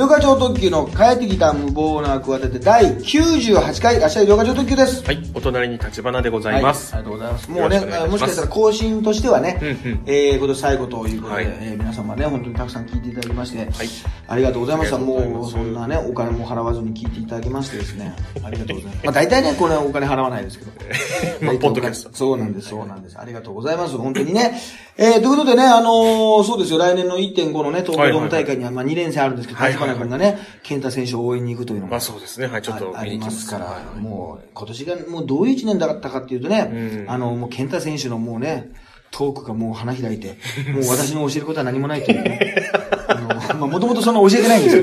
両課長特急の帰ってきた無謀な企て第98回、明日両課長特急です。はい、お隣に立花でございます。はい、ありがとうございます。もうね、もしかしたら更新としてはね、うんうんえー、今年最後ということで、はいえー皆様ね、本当にたくさん聞いていただきまして、はいありがとうございました。うもう、そんなね、お金も払わずに聞いていただきましてですね、ありがとうございます。まあ大体ね、これお金払わないですけど。まあポッドキャストそうなんです、そうなんです。ありがとうございます。本当にね。えー、ということでね、あのーそうですよ、来年の1.5のね、東京ドーム大会には、まあ2連戦あるんですけど、立はいはいはい花君がね、健太選手を応援に行くというのもまあそうですね。はい、ちょっとあありますから、はい。もう、今年がもうどういう一年だったかっていうとね、うん。あの、もう健太選手のもうね、トークがもう花開いて、もう私の教えることは何もないというね。あの、まあ、もともとそんな教えてないんです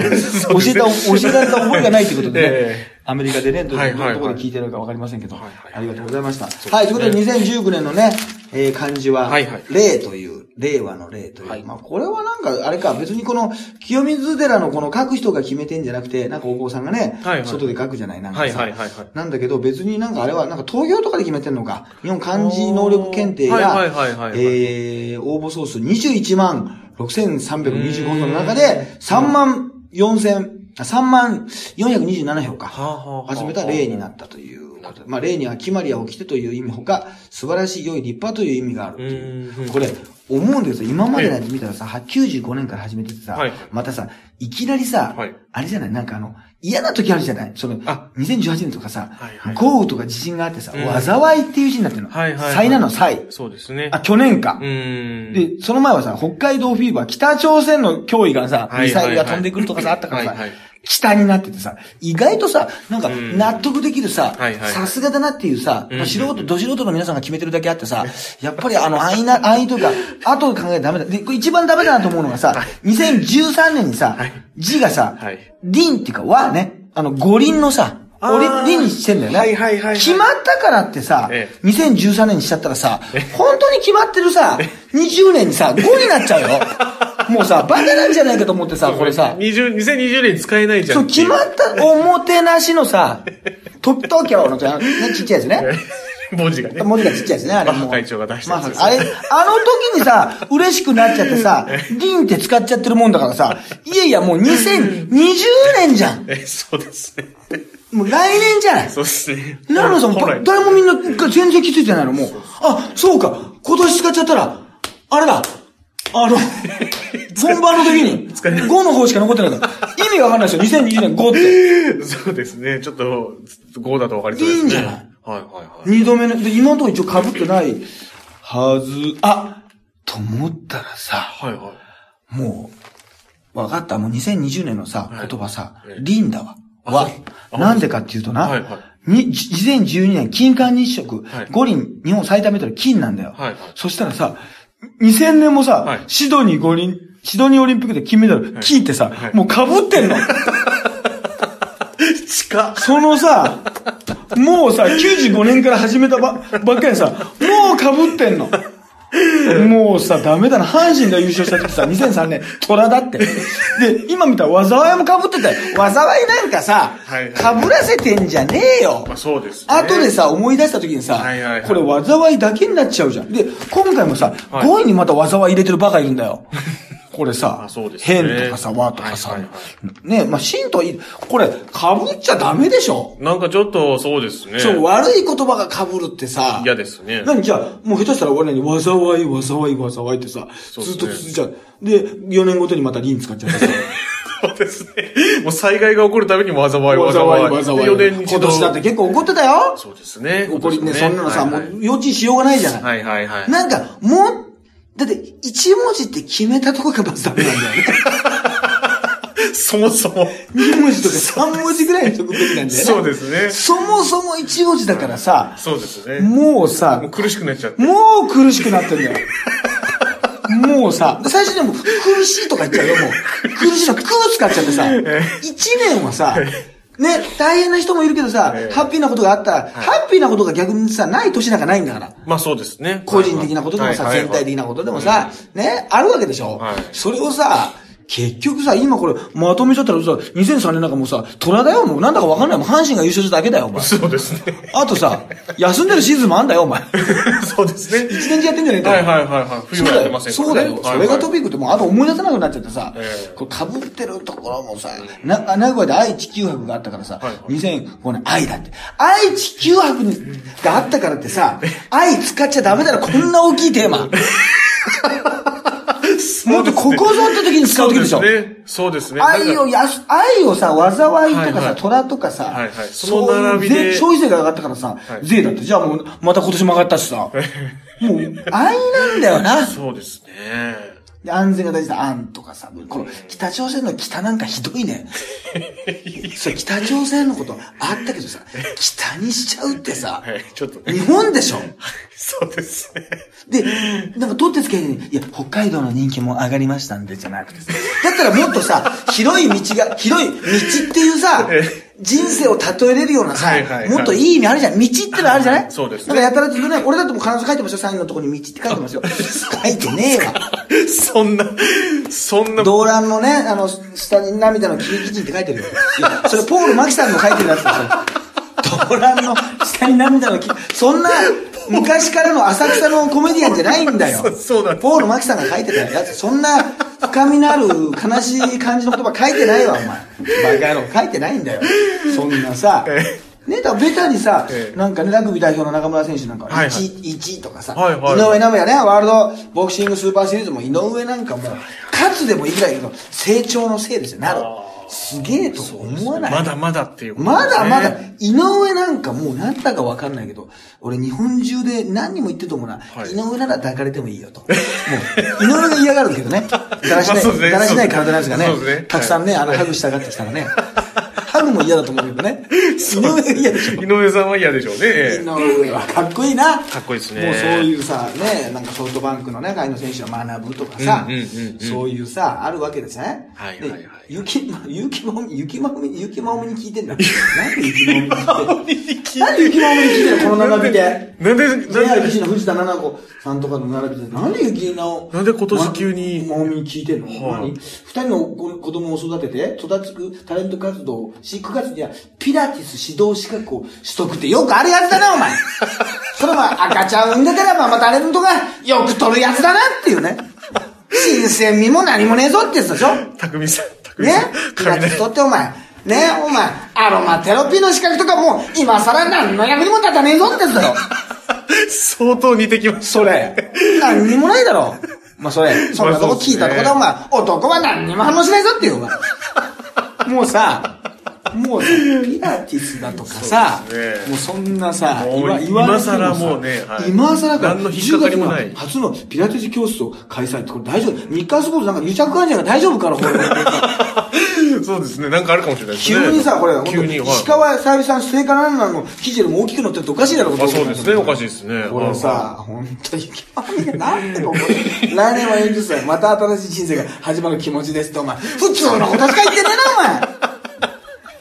けど、教えた、教えられた覚えがないということでね、えアメリカでね、どういうところで聞いてるかわかりませんけど、ありがとうございました。はい、ということで2019年のね、えー漢字は、はいはい。令という、令和の令という、はい。まあこれはなんか、あれか、別にこの、清水寺のこの書く人が決めてんじゃなくて、なんかお坊さんがね、外で書くじゃない、なんかさ。はいはいはいはい。なんだけど、別になんかあれは、なんか投票とかで決めてんのか。日本漢字能力検定がえー、応募総数21万6325票の中で、3万4000、あ3万427票か。集めた例になったということで。まあ、例には決まりは起きてという意味ほか、素晴らしい、良い、立派という意味があるという。うんこれ、思うんだけどさ、今までのやつ見たらさ、は95年から始めててさ、はい。またさ、いきなりさ、はい。あれじゃない？なんかあの、嫌な時あるじゃない？その、あ2018年とかさ、はいはい豪雨とか地震があってさ、うん災いっていう字になってるの。はいはいはい災難の災。そうですね。あ、去年かう。ーん。で、その前はさ、北海道フィーバー、北朝鮮の脅威がさ、ミサイルが飛んでくるとかさ、あったからさはいはい、北になっててさ、意外とさ、なんか、ん。納得できるささすがだなっていうさ、うんまあ素人、ど素人の皆さんが決めてるだけあってさ、やっぱりあの、安易な、安易というか、後で考えダメだ。で、これ一番ダメだなと思うのがさ、2013年にさはい、字がさはい、輪っていうか、和ね、あの、五輪のさ、俺、輪にしてんだよね。はいはいはいはい。決まったからってさ、え2013年にしちゃったらさ、本当に決まってるさ、20年にさ、5になっちゃうよ。もうさ、バカなんじゃないかと思ってさ、これさ、20 2020年使えないじゃん。そう、決まったおもてなしのさ、と、東京のじゃん、ね、ちっちゃいやつね。文字がね。文字がちっちゃいですね、あれも会長が出したやつですまあ、あれ、あの時にさ、嬉しくなっちゃってさ、リンって使っちゃってるもんだからさ、いやいや、もう2020年じゃん。え、そうですね。もう来年じゃない。そうですね。なのさ、誰もみんな全然気づいてないの、もう。あ、そうか、今年使っちゃったら、あれだ、あの、本番の時に、使えない5の方しか残ってないから、意味がわかんないですよ、2020年5って。そうですね。ちょっと、5だと分かりそうですね。いいんじゃない？はいはいはい。二度目の、で、今のところ一応被ってないはず、あ、と思ったらさ、はいはい。もう、わかった、もう2020年のさ、はい言葉さえ、リンだわ。あわあ。なんでかっていうとな、はいはに、じ2012年、金環日食、はい五輪、日本最多メダル金なんだよ。はいはいそしたらさ、2000年もさ、はいシドニー五輪、シドニーオリンピックで金メダル、金ってさ、はいもう被ってんの。近っ。そのさ、もうさ、95年から始めたばばっかりさ、もう被ってんの。もうさ、ダメだな。阪神が優勝した時さ、2003年、虎だって。で、今見たら災いも被ってたよ。災いなんかさ、被らせてんじゃねえよ。まあそうですね。後でさ、思い出した時にさ、はいはいはいこれ災いだけになっちゃうじゃん。で、今回もさ、はい5位にまた災い入れてるバカいるんだよ。これさ、変とかさ、和とかさ、はいはいね、まあ、真といい、これ、被っちゃダメでしょ？なんかちょっとそうですね。そう、悪い言葉が被るってさ、嫌ですね。何じゃあ、もう下手したら俺らに、災い、災い、災いってさ、ずっと続いちゃう。で、4年ごとにまたリン使っちゃってさ。そうですね。もう災害が起こるたびに災い、災い。災い、災い。4年に。今年だって結構怒ってたよ。そうですね。怒りね、そんなのさ、もはいう予知しようがないじゃない。はいはいはい。なんか、もう、だって、一文字って決めたとこがまずダメなんだよね。そもそも。二文字とか三文字ぐらいにしとくべきなんだよね。そうですね。そもそも一文字だからさ、そうですね。もうさもう、苦しくなっちゃって。もう苦しくなってんだよ。もうさ、最初でも苦しいとか言っちゃうよ、もう。苦しいの、苦使っちゃってさ、一年はさ、ね、大変な人もいるけどさ、ええ。ハッピーなことがあったら、ハッピーなことが逆にさ、ない年なんかないんだから。まあそうですね。個人的なことでもさ、はいはい。全体的なことでもさ、ね、あるわけでしょ。はい。それをさ、結局さ、今これ、まとめちゃったらさ、2003年なんかもうさ、虎だよ、もう。なんだかわかんない。もう阪神が優勝しただけだよ、お前。そうですね。あとさ、休んでるシーズンもあんだよ、お前。そうですね。一年中やってんじゃねえか。はいはいはいはい。冬はやってま。せんからね。そうだよ。それがトピックってもうあと思い出せなくなっちゃってさええ、これ被ってるところもさ、な、名古屋で愛地球博があったからさはい、2005年愛だって。愛地球博にがあったからってさ、愛使っちゃダメだろ、こんな大きいテーマ。もっとここぞって時に使う時でしょ。そうですね。そうですね。愛をやす、愛をさ、災いとかさ、虎とかさ、はいはいそのそういう並びで税消費税が上がったからさ、い税だって。じゃあもう、また今年も上がったしさ、もう、愛なんだよな。そうですね。で安全が大事だ、安とかさ、この北朝鮮の北なんかひどいね。そう、北朝鮮のことあったけどさ、北にしちゃうってさ、はい。ちょっとね。日本でしょそうですね。で、なんか取ってつけるに、いや、北海道の人気も上がりましたんで、じゃなくてさ。だったらもっとさ、広い道が、広い道っていうさえ、人生を例えれるようなさはいはいはい、もっといい意味あるじゃん。道ってのあるじゃない？そうですねなんかやたらとね、俺だってもう必ず書いてますよ、サインのところに道って書いてますよ。書いてねえわ。そんな、そんな、動乱のね、あの、下に涙の喜劇人って書いてるよ。いや、それポール・マキさんの書いてるやつですよ。動乱の下に涙の喜そんな、昔からの浅草のコメディアンじゃないんだよ。そうそうなんですポール・マキさんが書いてたやつ、そんな深みのある悲しい感じの言葉書いてないわ、お前。バカ野郎、書いてないんだよ。そんなさ。えね、だベタにさ、ええなんかね、ラグビー代表の中村選手なんか、はいはい1、1とかさ、はいはい井上尚弥ね、ワールドボクシングスーパーシリーズも井上なんかもう、勝つでもいいぐらいの成長のせいですよ、なる。すげえと思わない？まだまだっていうことですねまだまだ、井上なんかもうなんだかわかんないけど、俺日本中で何人も言ってると思うな、はい井上なら抱かれてもいいよと。もう、井上が嫌がるけどね。だらしない、まあねだらしない体のやつがねね、たくさんね、あの、ハグしたがってきたらね。ハグも嫌だと思うけどね。井上が嫌でしょ。井上さんは嫌でしょう井ね。上はかっこいいな。かっこいいですねもうそういうさ、ね、なんかソフトバンクのね、外野選手の学ぶとかさそういうさ、あるわけですね。はいはいはいでゆき、ゆきまおみ、ゆきまおみ、ゆきまおみに聞いてんだ。なんでゆきまおみに聞いてんのなんでゆきまおみに聞いてんのこの並びで。なんで、なんで、騎士の藤田七子さんとかの並びで、なんで雪直なんで今年急に？まおみに聞いてんの、はい何？二人の子子供を育てて、育つくタレント活動、飼育活動には、ピラティス指導資格を取得ってよくあるやつだな、お前 それは赤ちゃん産んでたらママタレントがよく取るやつだなっていうね。新鮮味も何もねえぞってやつでしょ？匠さん、匠さんね？ピラティス取ってお前。ね？お前、アロマテラピーの資格とかもう、今更何の役にも立たねえぞってやつだろ。相当似てきましそれ。何にもないだろ。まあ、それ。そんなとこ聞いたとこでお前、男は何にも反応しないぞっていう、お前。もうさ、もうさ、ピラティスだとかさ、ねもうそんなさ、もう言わ言われてさ今更もうねはい今更か何の引っかかりもない10月には初のピラティス教室を開催ってこれ大丈夫？日韓スポーツなんか癒着患者が大丈夫かなこれ。た。そうですね。なんかあるかもしれないですね。急にさ、これ、急に、はい石川さゆりさん、聖火ランナーの記事よりも大きく載ってるとおかしいだろ、あそうですね。おかしいですね。これさ、本当に、なんでこれ、来年は40歳、また新しい人生が始まる気持ちですって、お前。普通のことしか言ってねえな、お前。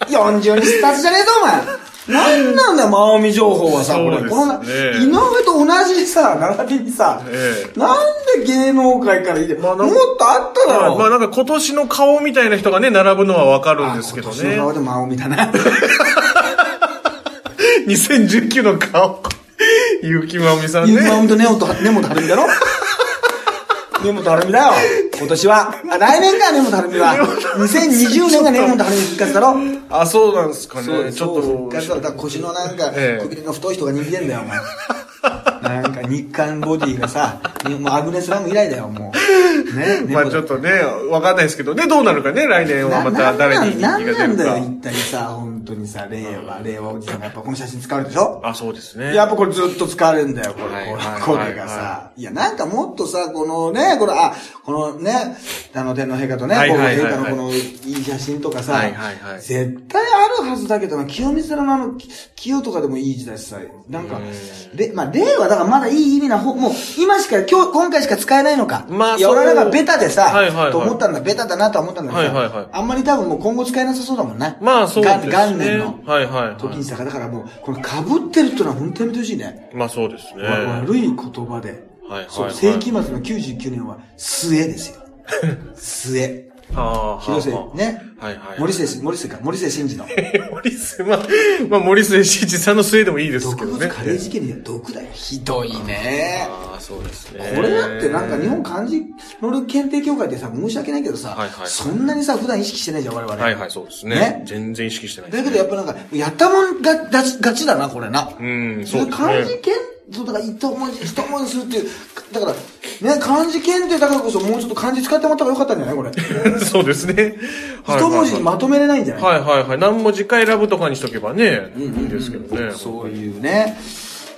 40にスタートじゃねえぞ、お前。なんなんだよ、マオミ情報はさ、これ。ねこのな、井上と同じさ、並びにさ、ええなんで芸能界からいて、まあもっとあっただろ。まあ、まあなんか今年の顔みたいな人がね、並ぶのはわかるんですけどね今年の。顔でマオミだな。2019の顔。結城まおみさんゆうまおね。みと根本、根本晴美だろ 根本晴美だよ。今年は。あ来年か、根本晴美は。2020年が根本晴美復活だろあ、そうなんですかね。ちょそう復っと。活だろ腰のなんか、ええ首の太い人が人気出んだよ、お前。なんか日韓ボディがさ、もうアグネスラム以来だよ、もう。ね、まあちょっとね、わかんないですけどね、どうなるかね、来年はまた誰に人気なが出るんなんだよ、か。一体さ、本当にさ、令和、令和おじさんがやっぱこの写真使われるでしょ？あ、そうですね。やっぱこれずっと使われるんだよ、これ。はいこれはいこれがさ。いや、なんかもっとさ、このね、この、あ、このね、あの、天皇陛下とね、皇后陛下のこのいい写真とかさ、はいはいはい絶対あるはずだけどな、清水寺のあの、き清とかでもいい時代しさ、なんか、で、まあ、令和だからまだいい意味な方、もう、今しか、今日、今回しか使えないのか。まあそう俺らがベタでさ、はいはいはいと思ったんだ、ベタだなとは思ったんだけどさ、はいはいはいあんまり多分もう今後使えなさそうだもんね。まあそうですね。元元年の。はいはい、はい。時にさ、だからもう、この被ってるってのは本当にやめてほしいね。まあそうですね。悪い言葉で。はいはいそう、はい世紀末の99年は末ですよ。末。ああ、広瀬はあね。はいはい。森瀬、森瀬か、森瀬真二の。森末、まあ、まあ、森末慎二さんの末でもいいですけ毒どね。物カレー事件には毒だよ。ひどいね。ああ、そうですね。これだってなんか日本漢字能力検定協会ってさ、申し訳ないけどさ、はいはいはいそんなにさ、普段意識してないじゃん、我々。はいはい、そうですね。ね全然意識してないでだ。けどやっぱなんか、やったもんが、がち、がちだな、これな。うん、そうですね。漢字検、そうだから一文字、一文字するっていう、だから、ね、漢字検定だからこそもうちょっと漢字使ってもらった方がよかったんじゃないこれ。そうですね。はい一文字にまとめれないんじゃないはいはいはい。何文字か選ぶとかにしとけばね、うんいいですけどね。そういうね、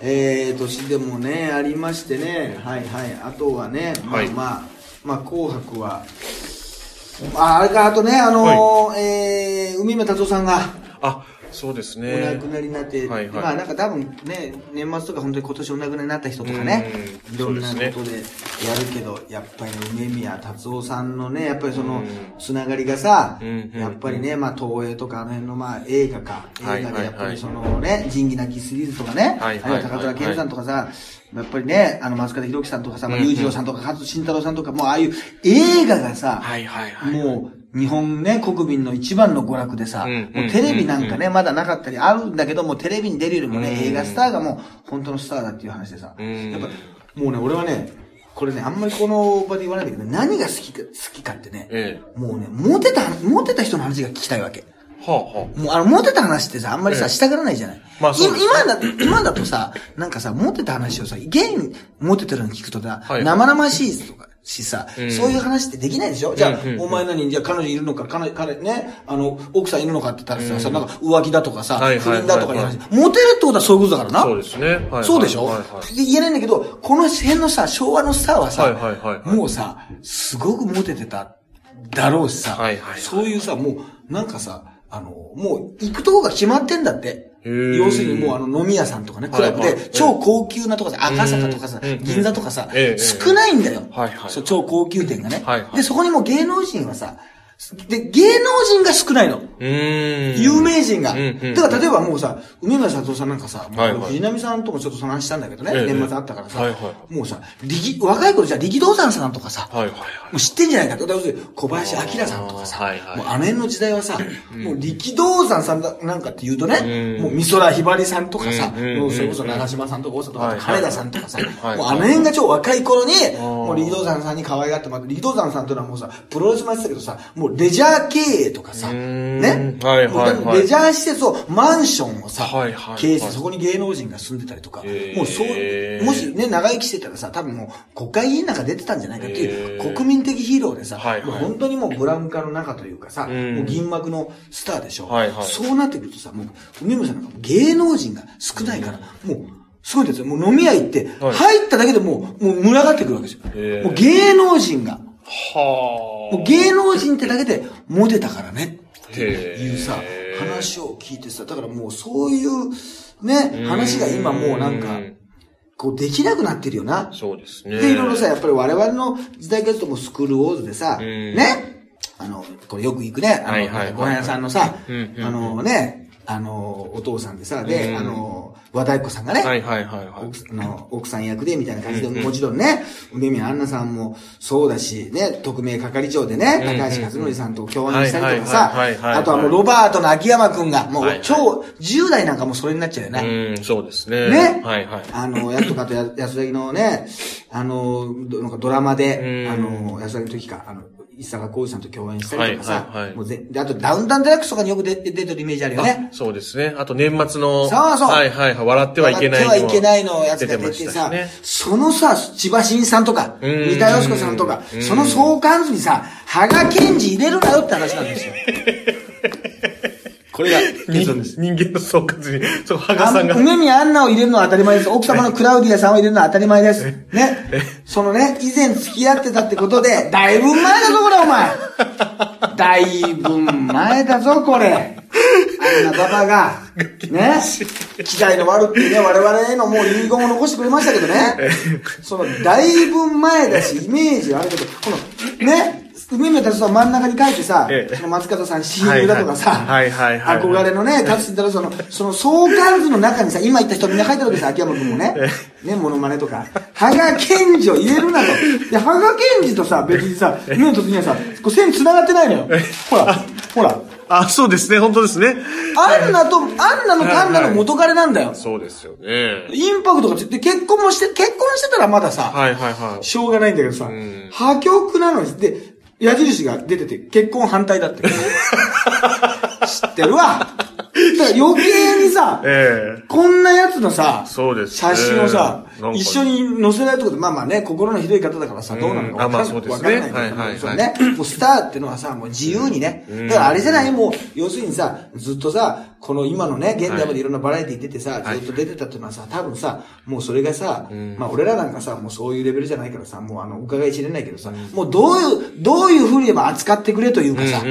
えー、年でもね、ありましてね、はいはい、あとはね、まあはいまあ、まあ、紅白は、ああれか、あとね、あのーえー、海村達夫さんが、あ、そうですおね。亡くなりになって、はいはい。まあなんか多分ね、年末とか本当に今年お亡くなりになった人とかね、うんいろんなことでやるけど、やっぱりね、梅宮達夫さんのね、やっぱりそのうん、つながりがさ、うんやっぱりね、まあ東映とかあの辺のまあ映画か、はい映画でやっぱはい。りそのね、仁義なきシリーズとかね、はいあるいは高倉健さんとかさ、やっぱりね、あの松方弘樹さんとかさ、裕次郎さんとか勝慎太郎さんとか、もうああいう映画がさ、はいはいはい。もう、日本ね、国民の一番の娯楽でさ、うんもうテレビなんかね、うまだなかったり、あるんだけども、テレビに出るよりもね、うん。映画スターがもう、本当のスターだっていう話でさ、うん。やっぱ、もうね、俺はね、これね、あんまりこの場で言わないんだけど、何が好きか、好きかってね、えもうね、モテた、モテた人の話が聞きたいわけ。え。はあはもうあの、モテた話ってさ、あんまりさ、ええしたがらないじゃない。まあそう今今だ、今だとさ、なんかさ、モテた話をさ、現にモテてるの聞くとさ、はい生々しいとか、しさ、うん。そういう話ってできないでしょ？じゃあ、うんうんうん。お前何じゃあ彼女いるのか、彼、彼ね、あの、奥さんいるのかって言ったらさ、なん。か浮気だとかさ、不倫だとかいう話。はいモテるってことはそういうことだからな。そうですね。はいはい。そうでしょ、はいはい。で言えないんだけど、この辺のさ、昭和のスターはさ、はいはいはいはい。もうさ、すごくモテてただろうしさ、はいはいはい。そういうさ、もう、なんかさ、あの、もう行くとこが決まってんだって。要するにもうあの飲み屋さんとかね、クラブで超高級なとこで赤坂とかさ銀座とかさええ、少ないんだよ。超高級店がね。で、そこにもう芸能人はさ、で、芸能人が少ないの。有名人が。だから例えばもうさ、梅村佐藤さんなんかさ、もう藤波さんともちょっとその話したんだけどね、ええ。年末あったからさもうさ、力若い頃じゃあ力道山さんとかさ、はいはいはい。もう知ってんじゃないかと。小林明さんとかさ、もうあの辺の時代はさ、もう力道山さんだなんかって言うとね、うん。もう美空ひばりさんとかさ、もうそれこそ長嶋さんとか大里とか、金田さんとかさ、はいもうあの辺が超若い頃に、ー。もう力道山さんに可愛がってもらって、力道山さんというのはもうさ、プロレスもやってたけどさ、もうレジャー経営とかさ、ね、はいはいはい。もうレジャー施設を、マンションをさ、はいはいはい。経営して、そこに芸能人が住んでたりとか、もうそう、もしね、長生きしてたらさ、多分もう国会議員なんか出てたんじゃないかっていう、国民的ヒーローでさ、はいはい。もう本当にもうブラウン化の中というかさ、ん。もう銀幕のスターでしょ。はいはい。そうなってくるとさ、もう、梅村さんなんか芸能人が少ないから、もう、すごいんですよ。もう飲み屋行って、はい。入っただけでもう、もう群がってくるわけですよ。もう芸能人が、はあ。もう芸能人ってだけでモテたからね。っていうさ話を聞いてさ、だからもうそういう、ね、話が今もうなんかうん、こうできなくなってるよな。そうですね。で、いろいろさ、やっぱり我々の時代からするともうスクールウォーズでさ、うんね、あの、これよく行くね、あはいはいはいの、ご飯屋さんのさあのね、あの、お父さんでさ、で、うんあの、和太鼓さんがね、はいはいはいはい。奥あの奥さん役でみたいな感じで、うんうんもちろんね、梅宮アンナさんもそうだし、ね、特命係長でね、うんうん高橋克典さんと共演したりとかはいさあとはもうロバートの秋山くんが、もはいうはい超、10代なんかもうそれになっちゃうよね。うん、そうですね。ね？はいはい。あの、やとかとや安田のね、あの、どなんかドラマで、うんあの、安田の時か、あの、伊坂浩二さんと共演したりとかさ、はいはいはいもうぜであとダウンタウンデラックスとかによく出出てるイメージあるよね。そうですね。あと年末の。そうそうはいはいはい。笑ってはいけない笑ってはいけないのやつが出てさ、ね。そのさ、千葉真一さんとか、うん三田佳子さんとかう、んその相関図にさ、羽賀健二入れるなよって話なんですよ。これが結論です。人間の総括に、そう、羽賀あさんが。梅宮アンナを入れるのは当たり前です。奥様のクラウディアさんを入れるのは当たり前です。ね。そのね、以前付き合ってたってことで、だいぶ前だぞ、これ、お前。だいぶ前だぞ、これ。あんなババが、ね。機材の悪っていうね、我々へのもう遺言を残してくれましたけどね。その、だいぶ前だし、イメージはあるけど、この、ね、梅宮達夫は真ん中に書いてさ、ええその松方さん親友だとかさ、はいはいはいはい憧れのね、達人だろ、その、その相関図の中にさ、今言った人みんな書いてるわけですよ、秋山君もね。ね、モノマネとか。羽賀健二を入れるなと。で、羽賀健二とさ、別にさ、梅宮達夫にはさ、こう線繋がってないのよ。ほら、ほら。あ、そうですね、本当ですね。アンナと、アンナのカンナの元彼なんだよ。そうですよね。インパクトがついて、結婚もして、結婚してたらまださ、はいはいはい。しょうがないんだけどさん、破局なのに、で、矢印が出てて、結婚反対だって。知ってるわ。だから余計にさ、ええこんなやつのさ、そうですね写真をさ一緒に載せないってことで、まあまあね、心のひどい方だからさ、どうなのかあまあわかんない。そうですね。わかんないけどはいはいね。もうスターってのはさ、もう自由にね。だからあれじゃない？もう、要するにさ、ずっとさ、この今のね、現代までいろんなバラエティ出てさ、はい。ずっと出てたっていうのはさ、多分さ、もうそれがさ、まあ俺らなんかさ、もうそういうレベルじゃないからさ、もうあの、伺い知れないけどさ、もうどういう、どういうふうにでも扱ってくれというかさ、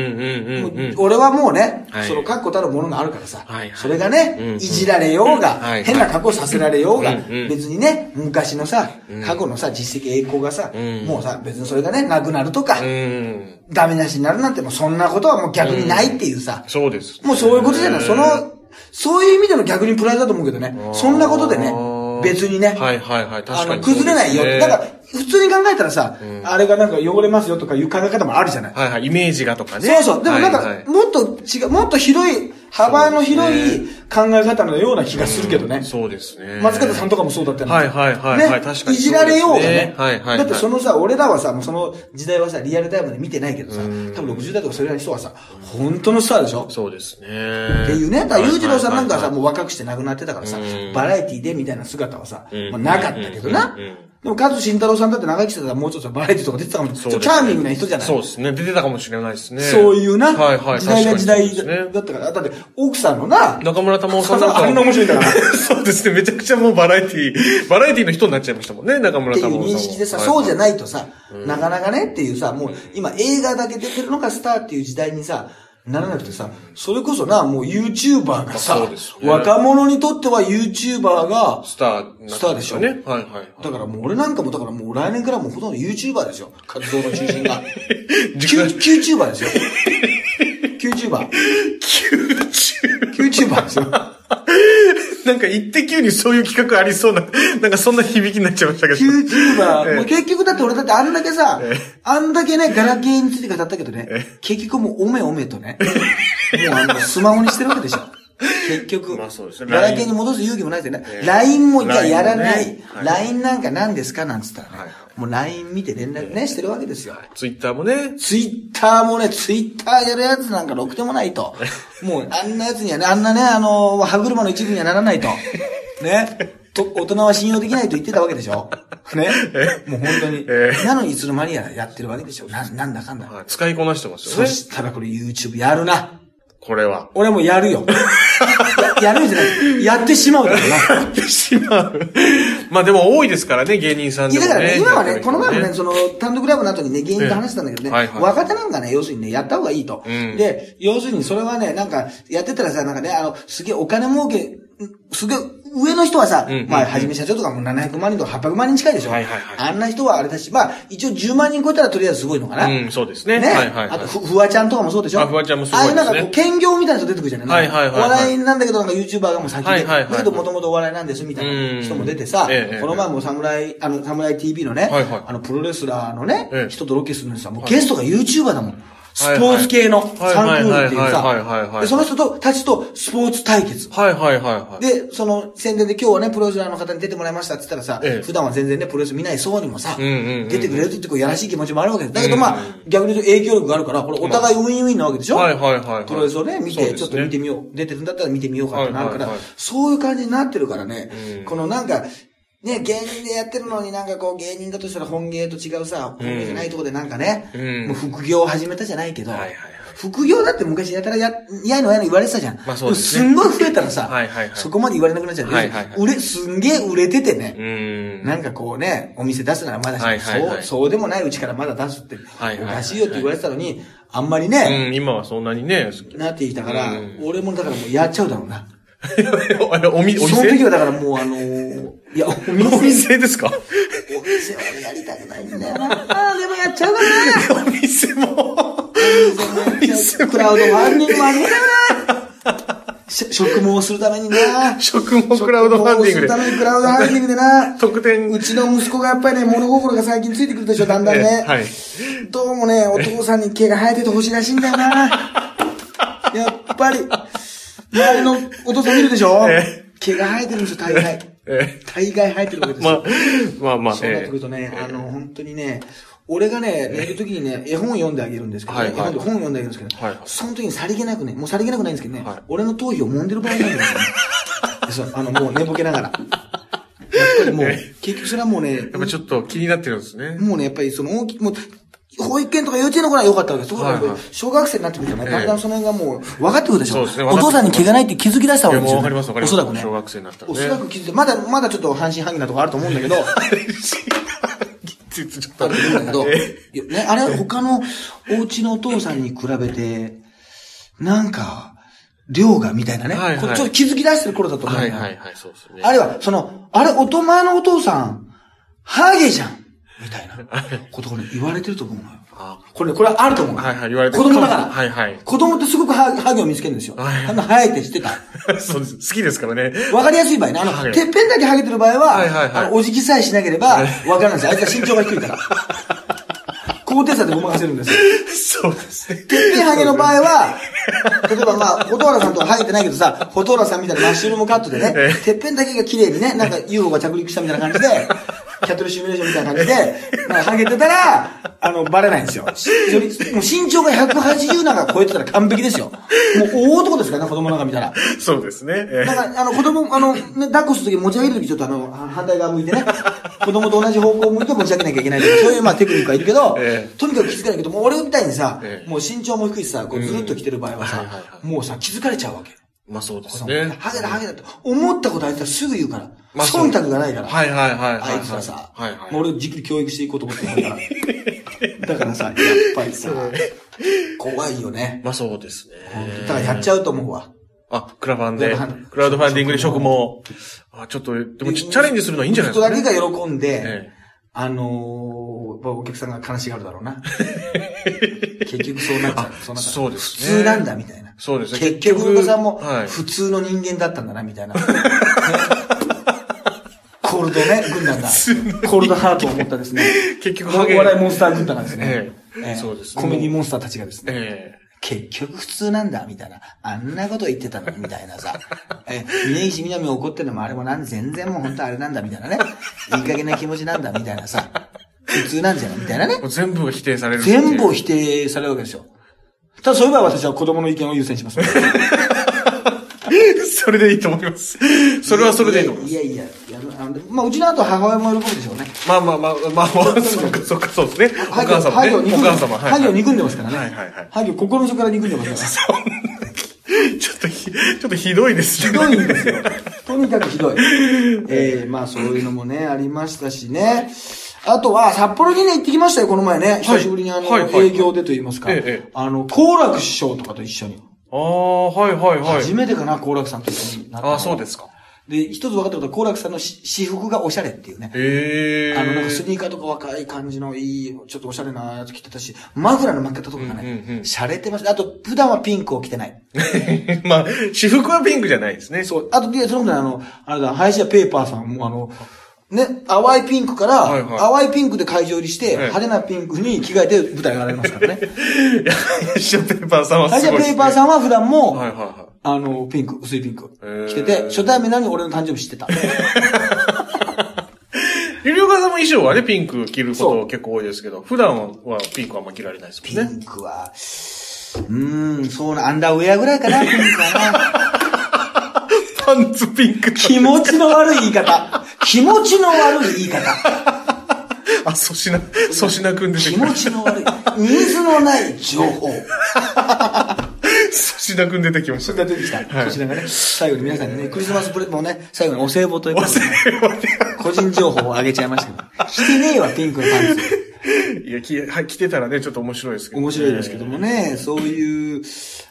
俺はもうね、はい。その確固たるものがあるからさ、それがね、いじられようが、はい変な格好させられようが、別にね、昔のさ、過去のさ、実績栄光がさ、んもうさ、別にそれがね、なくなるとか、うん。ダメなしになるなんてもうそんなことはもう逆にないっていうさ、そうです。もうそういうことじゃない。その、そういう意味での逆にプライドだと思うけどね。そんなことでね別にね。はいはいはい。確あの、かに、崩れないよ。だから、普通に考えたらさ、んあれがなんか汚れますよとかいう考え方もあるじゃない。はいはい。イメージがとかね。そうそう。でもなんか、はいはいもっと違う、もっと広い、幅の広い考え方のような気がするけどね。そうですね。松方さんとかもそうだったよね。はいはいはいはい確かにいじられようがね。はいはいはいだってそのさ、俺らはさ、もうその時代はさ、リアルタイムで見てないけどさ、多分60代とかそれらいの人はさ、本当のスターでしょ？そうですね。っていうね。だから、裕次郎さんなんかはさ、はいもう若くして亡くなってたからさうん、バラエティでみたいな姿はさ、んまあなかったけどなうん。でも、カズ慎太郎さんだって長生きしてたらもうちょっとバラエティとか出てたかもしれない。チャーミングな人じゃないそうですね。出てたかもしれないですね。そういうな、はいはい。時代が時代だったから、だって、奥さんのな、中村玉緒さんなんか。あんな面白いからそうですね。めちゃくちゃもうバラエティ、バラエティの人になっちゃいましたもんね、中村っていう玉緒さんも。認識でさ、はいそうじゃないとさ、なかなかねっていうさ、もう今映画だけ出てるのがスターっていう時代にさ、ならなくてさ、それこそな、もう YouTuber がさそうです、ね若者にとっては YouTuber が、スターになっちゃいましたね。はいはい。だからもう俺なんかもだからもう来年からもうほとんど YouTuber ですよ。活動の中心が。YouTuber ですよ。YouTuber。YouTuber ですよ。なんか、一滴にそういう企画ありそうな、なんかそんな響きになっちゃいましたけど。YouTuber、ええ。もう結局だって俺だってあんだけさええ、あんだけね、ガラケーについて語ったけどね、結局もうおめおめとね、もうあの、スマホにしてるわけでしょ。結局、まあそうですね。ガラケーに戻す勇気もないですよね。え。え LINE もじゃあやらな LINE い。LINE なんか何ですかなんつったらね。はい、もう LINE 見て連絡ね、してるわけですよ。ツイッターもね、ツイッターもね、ツイッターやるやつなんかろくでもないと。もう、あんなやつにはね、あんなね、あの、歯車の一部にはならないと。ね。と、大人は信用できないと言ってたわけでしょね。もう本当に。ええなのにいつの間にややってるわけでしょな、なんだかんだ。はい使いこなしてますよそね。したらこれ YouTube やるな。これは。俺もやるよ。ややるんじゃない。やってしまうだろうな。やってしまう。まあでも多いですからね、芸人さんいや、でもね。だからね、今はね、この前もね、その、単独ライブの後にね、芸人と話してたんだけどね、ええはいはい若手なんかね、要するにね、やった方がいいと。うんで、要するにそれはね、なんか、やってたらさ、なんかね、あの、すげえお金儲け、すげえ、上の人はさ、まあ、はじめ社長とかも700万人とか800万人近いでしょ。はいはいはいあんな人はあれだし、まあ、一応10万人超えたらとりあえずすごいのかな。うん、そうですね。ね。はいはいはい。あと、ふ、フワちゃんとかもそうでしょあフワちゃんもすごいですねああいうなんかこう、兼業みたいな人出てくるじゃないはいはいはいはいお笑いなんだけど、なんか YouTuber がもう先で。だけど、もともとお笑いなんです、みたいな人も出てさ、ええこの前も侍、あの、侍 TV のね、あの、プロレスラーのね、ええ人とロケするのにさ、もうゲストが YouTuber だもん。スはいポーツ系のはいサンクールっていうさ、で、その人と、たちとスポーツ対決。はいはいはいはい。で、その宣伝で今日はね、プロレスラーの方に出てもらいましたって言ったらさ、ええ普段は全然ね、プロレス見ない層にもさ、出てくれるって言ってこう、やらしい気持ちもあるわけです。だけどまあ、逆に言うと影響力があるから、これお互いウィンウィンなわけでしょ、はいはいはいはい。プロレスをね、見て、ちょっと見てみよう。出てるんだったら見てみようかってなるから、そういう感じになってるからね、うんこのなんか、ね、芸人でやってるのになんかこう芸人だとしたら本芸と違うさ、本芸じゃないところでなんかね、うんもう副業を始めたじゃないけど、はいはいはい副業だって昔やたらや、やいのやいの言われてたじゃん。まあそうですねもんごい増えたらさ、はいはいはいそこまで言われなくなっちゃう。はいはいはい売れ、すんげえ売れててね、うーん。なんかこうね、お店出すならまだしも、はいはいはいそう、そうでもないうちからまだ出すって、はいはいはいおかしいよって言われてたのに、あんまりね、うん、今はそんなにね。なってきたから、うん俺もだからもうやっちゃうだろうな。おみ、おその時店はだからもうあのーいや、おお店、店ですか？店はやりたくないんだよな。でもやっちゃうかな。お店も、クラウドファンディングも始めたよな。し職務をするためにな。食もクラウドファンディングで職務をするた。めにクラウドファンディングでな。特典うちの息子がやっぱりね、物心が最近ついてくるでしょ、だんだんね。はい。どうもね、お父さんに毛が生えててほしいらしいんだよな。やっぱり、周りのお父さん見るでしょ？え毛が生えてるんですよ、大概。え大概生えてるわけですまよ。あ、まあまあ、そうなってくるとね、あの、本当にね、俺がね、寝るときにね、絵本読んであげるんですけど、ね。はいはい。絵本で本読んであげるんですけど、はいはい。その時にさりげなくね、もうさりげなくないんですけどね、はい。俺の頭皮を揉んでる場合なんですよね。そう、あの、もう寝ぼけながら。やっぱりもう、結局それはもうね、やっぱちょっと気になってるんですね。もうね、やっぱりその大きもう、保育園とか幼稚園の頃は良かったわけです。はいはい。小学生になってくるとね、ええ。だんだんその辺がもう分かってくるでしょ。そうですね。お父さんに毛がないって気づき出したわけですよ、いやもうわかりますわかります。おそらくね。小学生になったらね。おそらく気づいて、まだ、まだちょっと半信半疑なとこあると思うんだけど、ちょっあとると思うんだけど、ね、あれは他のお家のお父さんに比べて、なんか、量がみたいなね。はいはい。これちょっと気づき出してる頃だと思うはいはいはい、そうですね。あれは、その、あれ、おとまのお父さん、ハゲじゃんみたいなことをね言われてると思うのよ。あこれね、これはあると思うの。はいはい言われてる子供だから。はいはい子供ってすごくハハゲを見つけるんですよ。はいあの、ハゲって知ってた。そうです。好きですからね。わかりやすい場合ね。あの、てっぺんだけハゲてる場合は、はいはいはいあの、お辞儀さえしなければ、わからないんですよ。あいつは身長が低いから。高低差でごまかせるんですよ。そうですね。てっぺんハゲの場合は、例えばまあ、ホトーラさんとかハゲてないけどさ、ホトーラさんみたいなマッシュルームカットでねえ、てっぺんだけが綺麗にね、なんか UFO が着陸したみたいな感じで、キャットルシミュレーションみたいな感じで、なんかハゲてたら、あの、バレないんですよ。もう身長が180なんか超えてたら完璧ですよ。もう大男ですからね、子供なんか見たら。そうですね。えだから、あの、子供、あの、ね、抱っこするとき持ち上げるときちょっとあの、は反対側向いてね、子供と同じ方向を向いて持ち上げなきゃいけないとか、そういうまあテクニックはいるけど、ええとにかく気づかないけど、もう俺みたいにさ、ええもう身長も低いしさ、こうずるっと来てる場合はさ、もうさ、気づかれちゃうわけ。まあそうですね。ハゲだハゲだと思ったことあいつはすぐ言うから。まあ忖度がないから。はいはいはいはい。あいつはさ、はいはい。俺をじっくり教育していこうと思ってるから。だからさ、やっぱりさ、怖いよね。まあそうですね。だからやっちゃうと思うわ。あ、クラファンでクラウドファンディングで職も、あ、ちょっと、でもチャレンジするのはいいんじゃないですか、ね。人だけが喜んで、ええあのお客さんが悲しがるだろうな。結局そうなっちゃう。そうなっちゃそうですね普通なんだ、みたいな。そうですね結局、お子さんもはい普通の人間だったんだな、みたいな。ね コールドね、軍団だ。コールドハートを持ったですね。結局お笑いモンスター軍団がですねえ。えええそうですねコメディモンスターたちがですね。え結局普通なんだ、みたいな。あんなこと言ってたのに、みたいなさ。え、峯岸みなみ怒ってるのもあれもなん全然もう本当あれなんだ、みたいなね。いい加減な気持ちなんだ、みたいなさ。普通なんじゃないみたいなね全部が否定される。全部を否定されるわけですよ。ただそういう場合は私は子供の意見を優先します。それでいいと思います。それはそれでいいと思います。いやいや、いやあのまあ、うちの後母親も喜ぶでしょうね。まあまあまあ、まあ、まあ、そっか、そっか、そうですね。お母様ね。お母様、はい。ハゲを憎んでますからね。はいはいはいハゲを心の底から憎んでますから。ちょっとひ、ちょっとひどいですね。ひどいんですよ。とにかくひどい。ええまあそういうのもね、ありましたしね。あとは、札幌にね、行ってきましたよ、この前ね。久しぶりにあの、営業でと言いますか。あの、好楽師匠とかと一緒に。ああ、はいはいはい。初めてかな、好楽さんと一緒になったのああ、そうですか。で、一つ分かったことは、好楽さんのし私服がおしゃれっていうね。へえ。あの、なんかスニーカーとか若い感じのいい、ちょっとおしゃれなやつ着てたし、枕の巻き方とかがうんうんうん、ね洒落てます。あと、普段はピンクを着てない。まあ、私服はピンクじゃないですね。そう。あと、で、そのことねあの、あれだ、林家ペーパーさんも、あの、ね、淡いピンクから、はいはい淡いピンクで会場入りして、ええ派手なピンクに着替えて舞台が上がりますからね。いや、林家ペーパーさんはす林ごいね。家ペーパーさんは普段も、はいはいはあの、ピンク、薄いピンク着てて、初対面なのに俺の誕生日知ってた。い。ゆりおかさんも衣装はね、ピンク着ること結構多いですけど、普段はピンクはあんま着られないですピもんね。ンクは、うーん、そうな、アンダーウェアぐらいかな、ピンクはな。パンツピンク。気持ちの悪い言い方。気持ちの悪い言い方。あ、粗品、粗品くん出て気。持ちの悪い。水のない情報。粗品くん出てきました。出てきた。はいこちらがね、最後に皆さんにね、クリスマスプレもね、最後にお歳暮ということで、ね、個人情報をあげちゃいましたけど。着てねえわ、ピンクのパンツ。いや、きはい着てたらね、ちょっと面白いですけど、面白いですけどもね、そういう、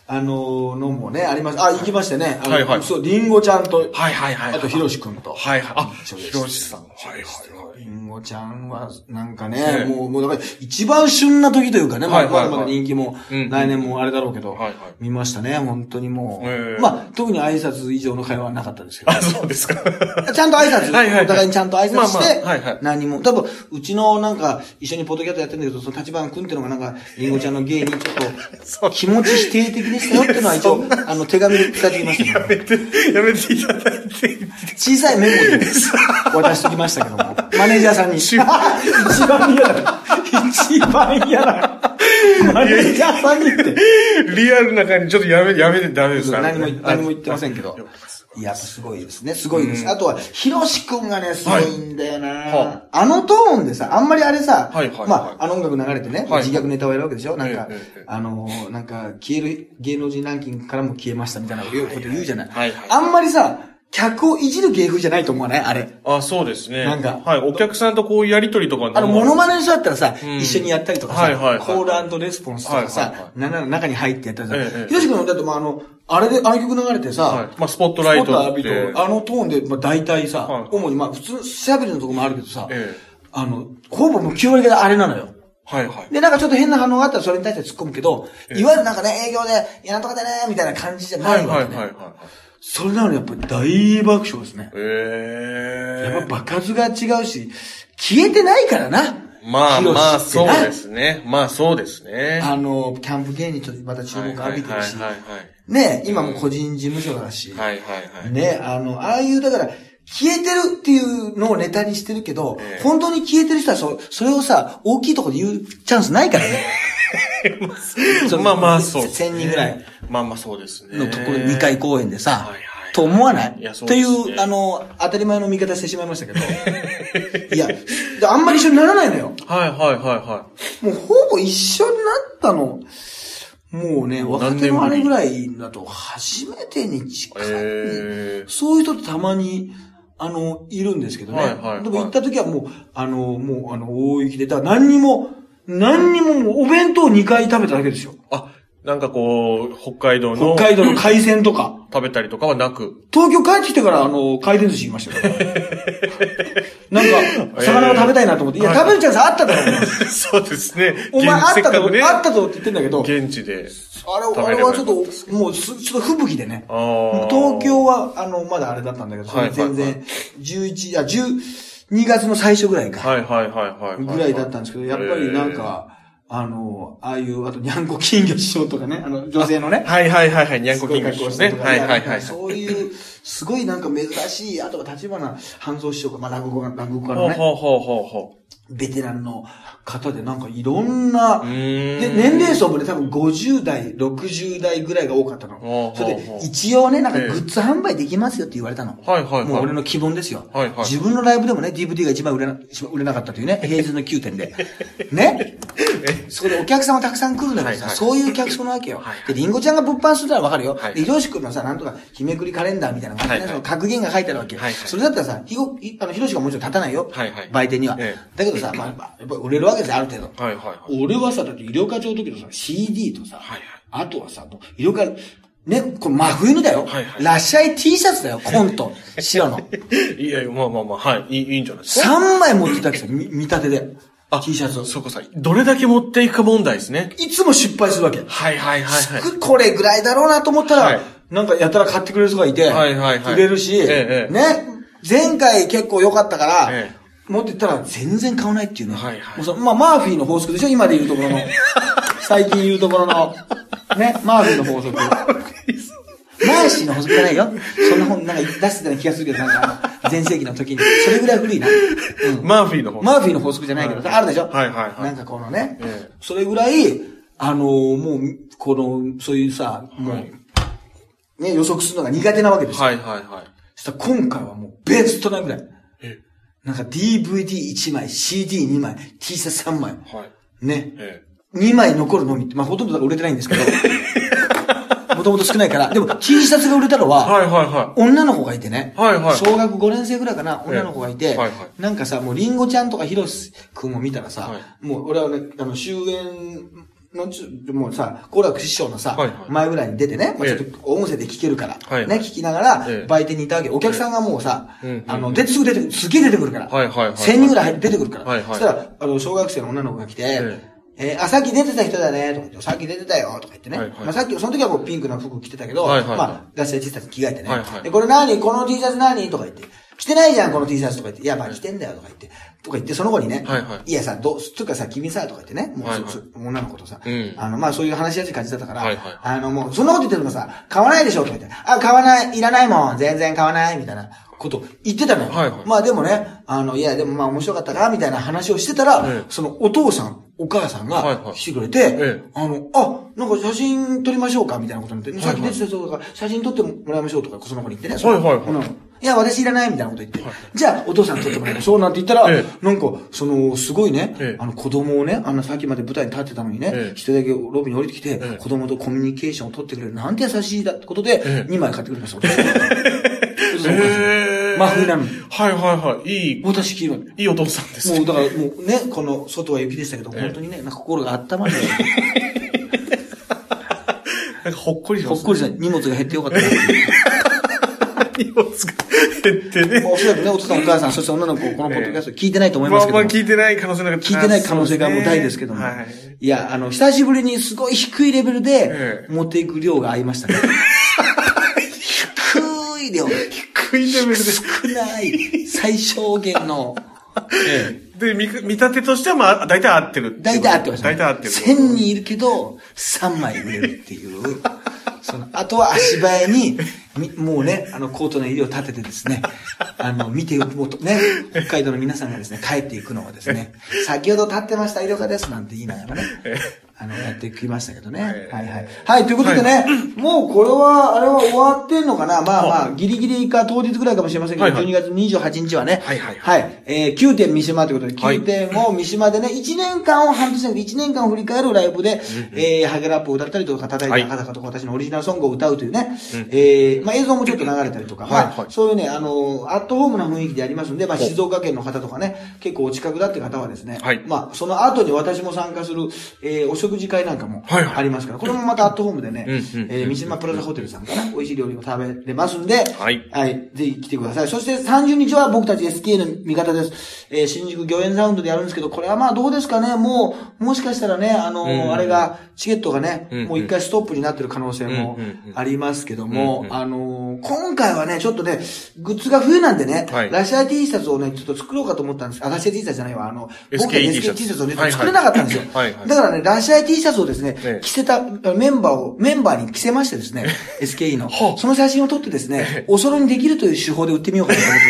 あの、のもね、ありました。あ、行きましてね。あのはいはいそう、りんごちゃんと、はいはいはい。あと、ひろしくんと。はいはい。あ、ひろしさん。はいはいはい。りんごちゃんは、なんかねね、もう、もうだから、一番旬な時というかね、まあ、まだまだ人気も、うん来年もあれだろうけど見ましたね、本当にもう。まあ、特に挨拶以上の会話はなかったですけど。あ、そうですか。ちゃんと挨拶、はいはいはい。お互いにちゃんと挨拶して、何も、多分、うちのなんか、一緒にポッドキャストやってるんだけど、その立花君っていうのがなんか、りんごちゃんの芸にちょっと、気持ち否定的でしたよっていうのは一応、あの、手紙で伝えてきましたやめて、やめていただいて。小さいメモで渡しときましたけども、マネージャーさんに。一番嫌だ。一番嫌だ。マネージャーさんにって。リアルな感じ、ちょっとやめ、やめてダメですか何も、何も言ってませんけど。いや、すごいですね。すごいです。あとは、ひろしくんがね、すごいんだよな、はあのトーンでさ、あんまりあれさ、はいはいはいまあ、あの音楽流れてね、はい自虐ネタをやるわけでしょ？なんか、あのー、なんか、消える芸能人ランキングからも消えましたみたいなこと言うじゃない。はいはいあんまりさ、客をいじる芸風じゃないと思わない？あれ。あ、そうですね。なんか。はい、お客さんとこうやりとりとかあの、モノママネの人だったらさ、ん。一緒にやったりとかさ、はいはいはい。コールレスポンスとかさ、はいはいはなんなら中に入ってやったりさ、ひろし君のだってまああの、あれで、あの曲流れてさ、はい。まあスポットライトスポット浴びってと、あのトーンで、まあ大体さ、はい。主にまあ普通、喋りのとこもあるけどさ、ええ。あの、ほぼもう9割があれなのよ。はいはい。で、なんかちょっと変な反応があったらそれに対して突っ込むけど、いわゆるなんかね、営業で、いや、なんとかでね、みたいな感じじゃなはいいわけね。はいはいはい。それなのにやっぱり大爆笑ですね。ええやっぱ爆発が違うし、消えてないからな。まあまあ、そうですね。まあそうですね。あの、キャンプ芸人とまた注目浴びてるし、はいはいね、今も個人事務所だし、はいはい。はい。ね、あの、ああいう、だから、消えてるっていうのをネタにしてるけど、ええ本当に消えてる人はそ、それをさ、大きいところで言うチャンスないからね。そのまあまあそうですね。1000人ぐらいまあまあそうですね。のところで2回公演でさ、はいはいと思わないいやそうっていう、あの、当たり前の見方してしまいましたけど。いや、であんまり一緒にならないのよ。はいはいはいはもうほぼ一緒になったの。もうね、若手のあれぐらいだと初めてに近い。えーそういう人ってたまに、あの、いるんですけどね。はいはいはいでも行った時はもう、あの、もう、あの、大雪で、だから何にも、何にもお弁当2回食べただけですよ。い。あ、なんかこう、北海道の北海道の海鮮とか。食べたりとかはなく。東京帰ってきてから、あの、回転寿司行きましたよ。なんか、魚が食べたいなと思って。いや、はい食べるチャンスあっただろ、そうですね。お前あったぞ、あったぞって言ってんだけど、現地で。あれ、あれはちょっと、もうす、ちょっと吹雪でね。東京は、あの、まだあれだったんだけど、全然、11、あ、10、2月の最初ぐらいか。はいはいはいはい。ぐらいだったんですけど、やっぱりなんか、あの、ああいう、あと、にゃんこ金魚師匠とかね、あの、女性のね。はいはいはいはい。にゃんこ金魚師匠ね。はいはいはい。そういう、すごいなんか珍しい、あとは立花半蔵師匠か、まあ、落語家、落語家のね、ほうほうほうほうほベテランの方でなんかいろんな。で、年齢層もね、多分50代、60代ぐらいが多かったの。それで、一応ね、なんかええグッズ販売できますよって言われたの。はいはいはい。もう俺の希望ですよ。はいはい自分のライブでもね、DVD が一番売れな、売れなかったというね、平日の9点で。ね？そこでお客さんはたくさん来るんだけどさ、はいはいそういう客層なわけよ。はいはいで、リンゴちゃんが物販するならわかるよ。はいで、ひろしくんのさ、なんとか、日めくりカレンダーみたいなその格言が書いてあるわけ。はいはいそれだったらさ、ひご、ひあの、ひろしがもちろん立たないよ。はいはい売店には。ええだけどさ、まあ、まあ、やっぱ売れるわけですよ、ある程度。はいはいはい。俺はさ、だって医療課長の時のさ、CD とさ、はいあとはさ、もう医療課、ね、これ真冬のだよ。はいはいラッシャイ T シャツだよ、コント。白の。いやいや、まあまあまあ、はい。いいいいんじゃないですか。3枚持ってたわけですよ、み見立てで。あ T シャツを。そうかさ、どれだけ持っていくか問題ですね。いつも失敗するわけ。はいはいはいはい。くこれぐらいだろうなと思ったら、はいなんかやたら買ってくれる人がいて、はいはいはい売れるし、ええええね、前回結構良かったから、ええ持ってったら全然買わないっていうね。はいはいまあ、マーフィーの法則でしょ？今で言うところの。最近言うところの。ね、マーフィーの法則。マーシーの法則じゃないよ。そんな本なんか出してたような気がするけど、なんか前世紀の時に。それぐらい古いな。うんマーフィーの方。マーフィーの法則じゃないけど、あるでしょ？はいはいはいなんかこのね、ええそれぐらい、あのーもう、この、そういうさ、もう、はいね、予測するのが苦手なわけですよ。はいはいはい。そしたら今回はもうベストなぐらい。え、なんか DVD1 枚、CD2 枚、T シャツ3枚。はい。ね。え2枚残るのみって、まあほとんど売れてないんですけど。もともと少ないから。でも T シャツが売れたのえ。は、はいはいは女の子がいてね。はいはい小学5年生ぐらいかな、女の子がいて、はいはいなんかさ、もうリンゴちゃんとかヒロス君を見たらさ、はいもう俺はね、あの、終演のちょもうさ、好楽師匠のさ、はい。はい前ぐらいに出てね、まあ、ちょっえと音声で聞けるから、はい。ね、聞きながらええ、売店にいたわけ。お客さんがもうさ、うんあの、出てすぐ出てくる、すげえ出てくるから。はいはいはい1000人ぐらい出てくるから。はいはい。そしたら、あの、小学生の女の子が来て、ええ。ーあ、さっき出てた人だね、とか言って、さっき出てたよ、とか言ってね。はいはい。まあさっき、その時はもうピンクの服着てたけど、はいはい。はいまあ、ガステ T シャツ着替えてね。はいはい。でこれ何？この T シャツ何？とか言って。着てないじゃん、この T シャツとか言って。いや、まあ着てんだよ、とか言って。とか言って、その子にね。はいはいいやさ、どう、つうかさ、君さ、とか言ってね。もう、はいはい女の子とさ。うんあの、まあそういう話しやすい感じだったから。はいはいあの、もう、そんなこと言ってるのさ、買わないでしょ、とか言って。あ、買わない、いらないもん、全然買わない、みたいなこと言ってたのよ。はいはいまあでもね、あの、いや、でもまあ面白かったか、みたいな話をしてたら、ええそのお父さん、お母さんはいはいが来てくれて、ええあの、あ、なんか写真撮りましょうかみたいなことになって、いさっき出てた人とか、写真撮ってもらいましょうとか、その子に言ってね。はいはいはいいや、私いらないみたいなこと言って。じゃあ、お父さん撮ってもらいましょうなんて言ったら、えなんか、その、すごいね、ええあの、子供をね、あんなさっきまで舞台に立ってたのにね、ええ一人だけロビーに降りてきて、ええ子供とコミュニケーションを取ってくれる。なんて優しいだってことで、ええ2枚買ってくれました。え真冬なのに。はいはいはい。いい、私黄色い。いいお父さんですね。もうだからもうね、この外は雪でしたけど、本当にね、なんか心が温まるよ。なんかほっこりしますほっこりした荷物が減ってよかった。荷物が減ってね。おそらくね、お父さんお母さん、そして女の子、このポッドキャスト聞いてないと思いまますあけども。まあ聞いてない可能性が聞いてない可能性がもう大ですけども。はい。いや、あの、久しぶりにすごい低いレベルでええ持っていく量が合いましたね。低い量。低いレベルで。少ない。最小限の。え えで、見、見立てとしてはまあ、大体合ってる。大体合ってました、大体合ってる。1000人いるけど、3枚売れるっていう。その、あとは足早に、みもうね、あの、コートの襟を立ててですね、あの、見て、もうとね、北海道の皆さんがですね、帰っていくのをですね、先ほど立ってました、医療科です、なんて言いながらね、あの、やってきましたけどね。ええはいはい。はい、ということでね、もうこれは、あれは終わってんのかな？まあまあ、ギリギリか当日ぐらいかもしれませんけど、はいはい。12月28日はね、はいはい。はい。えー、9点三島ということで、はい。9点を三島でね、1年間を半年じゃなくて1年間を振り返るライブで、えー、ハゲラップを歌ったりとか、叩いた赤坂とか私のオリジナルソングを歌うというね、えー、まあ映像もちょっと流れたりとか、まあ、はい。はい。そういうね、あの、アットホームな雰囲気でやりますんで、まあ静岡県の方とかね、結構お近くだって方はですね、はい。まあその後に私も参加する、えー、お食事会なんかもありますから、これもまたアットホームでね、えー、三島プラザホテルさんかな、美味しい料理を食べれますんで、はいはい。ぜひ来てください。そして30日は僕たち SK の味方です。えー新宿御苑サウンドでやるんですけど、これはまあどうですかね？もう、もしかしたらね、あのあれが、チケットがね、もう一回ストップになってる可能性もありますけども、あのー今回はね、ちょっとね、グッズが冬なんでね、はいラシア T シャツをね、ちょっと作ろうかと思ったんです。あ、ラシア T シャツじゃないわ、あの、SK 僕たち T シャ SK ツ T シャツをね、作れなかったんですよ。だからね、ラシア T シャツをですね、ええ着せたメンバーを、メンバーに着せましてですね、SKE のは。あその写真を撮ってですね、おそろにできるという手法で売ってみようかなと思って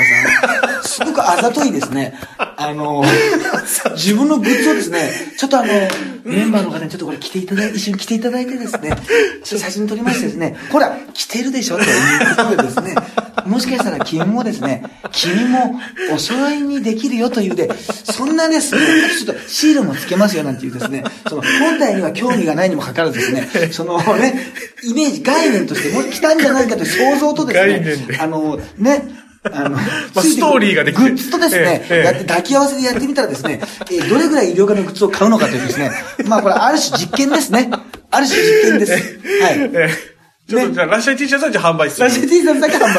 ます。すごくあざといですね。あの、自分のグッズをですね、ちょっとあの、メンバーの方にちょっとこれ着ていただいて、一緒に着ていただいてですね、ちょっと写真撮りましてですね、ほら、着てるでしょということでですね、もしかしたら君もですね、君もお揃いにできるよというで、そんなですね、ちょっとシールもつけますよなんていうですね、その本体には興味がないにもかかわらずですね、そのね、イメージ、概念としてもう来たんじゃないかという想像とですね、あの、ね、あの、あストーリーができてグッズとですね、ええええやって抱き合わせでやってみたらですね、えーどれぐらい医療科のグッズを買うのかというですね、まあこれある種実験ですね。ある種実験です。はい。ええちょっとじゃあ、ラッシャイ T シャツはじゃあ販売する。ラジオ T シャツだけ販売。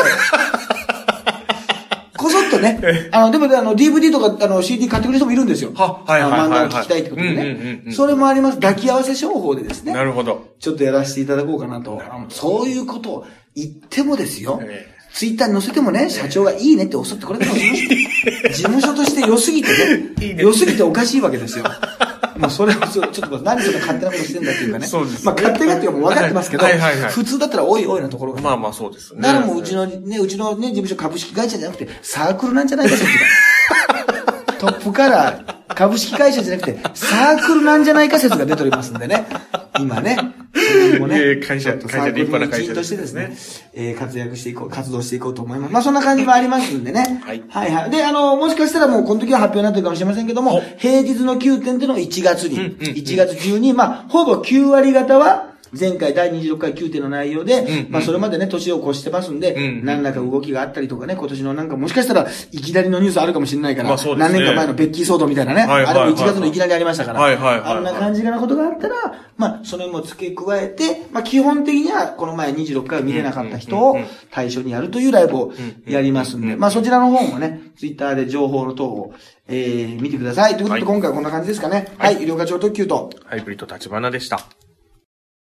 こそっとね、あの、でもね、あの、DVD とか、あの、CD 買ってくれる人もいるんですよ。ははいはい漫画を聞きたいってことでねう。んそれもあります。抱き合わせ商法でですね。なるほど。ちょっとやらせていただこうかなと。そういうことを言ってもですよえ。ツイッターに載せてもね、社長がいいねっておって、これでも事務所事務所として良すぎてね良すぎておかしいわけですよ。もうそれをちょっと何それ勝手なことしてんだっていうかね。そうですねまあ勝手なっていうかもう分かってますけど、はいはいはい普通だったらおいおいなところが。まあまあそうですね。だからもううちのね、うちのね、事務所株式会社じゃなくて、サークルなんじゃないか、そっちが。トップから株式会社じゃなくて、サークルなんじゃないか説が出ておりますんでね。今ね。それもええ会社とサークル会社立派なの一員としてですねですね、えー活躍していこう、活動していこうと思います。まあそんな感じもありますんでね。はいはいはい。で、あの、もしかしたらもうこの時は発表になってるかもしれませんけども、平日の9点っていうのが1月に、うんうんうん1月中に、まあ、ほぼ9割方は、前回第26回9点の内容で、んうん。まあそれまでね、年を越してますんで、うんうん。何らか動きがあったりとかね、今年のなんかもしかしたらいきなりのニュースあるかもしれないから、まあね。何年か前のベッキー騒動みたいなね、はいはいはいあれも1月のいきなりありましたから、はいはいはいはい。あんな感じなことがあったら、まあそれも付け加えて、まあ基本的にはこの前26回を見れなかった人を対象にやるというライブをやりますんで、まあそちらの方もね、ツイッターで情報の等を、えー、見てください。ということではい。今回はこんな感じですかね。はい、医療課長特急と、ハイブリッド立花でした。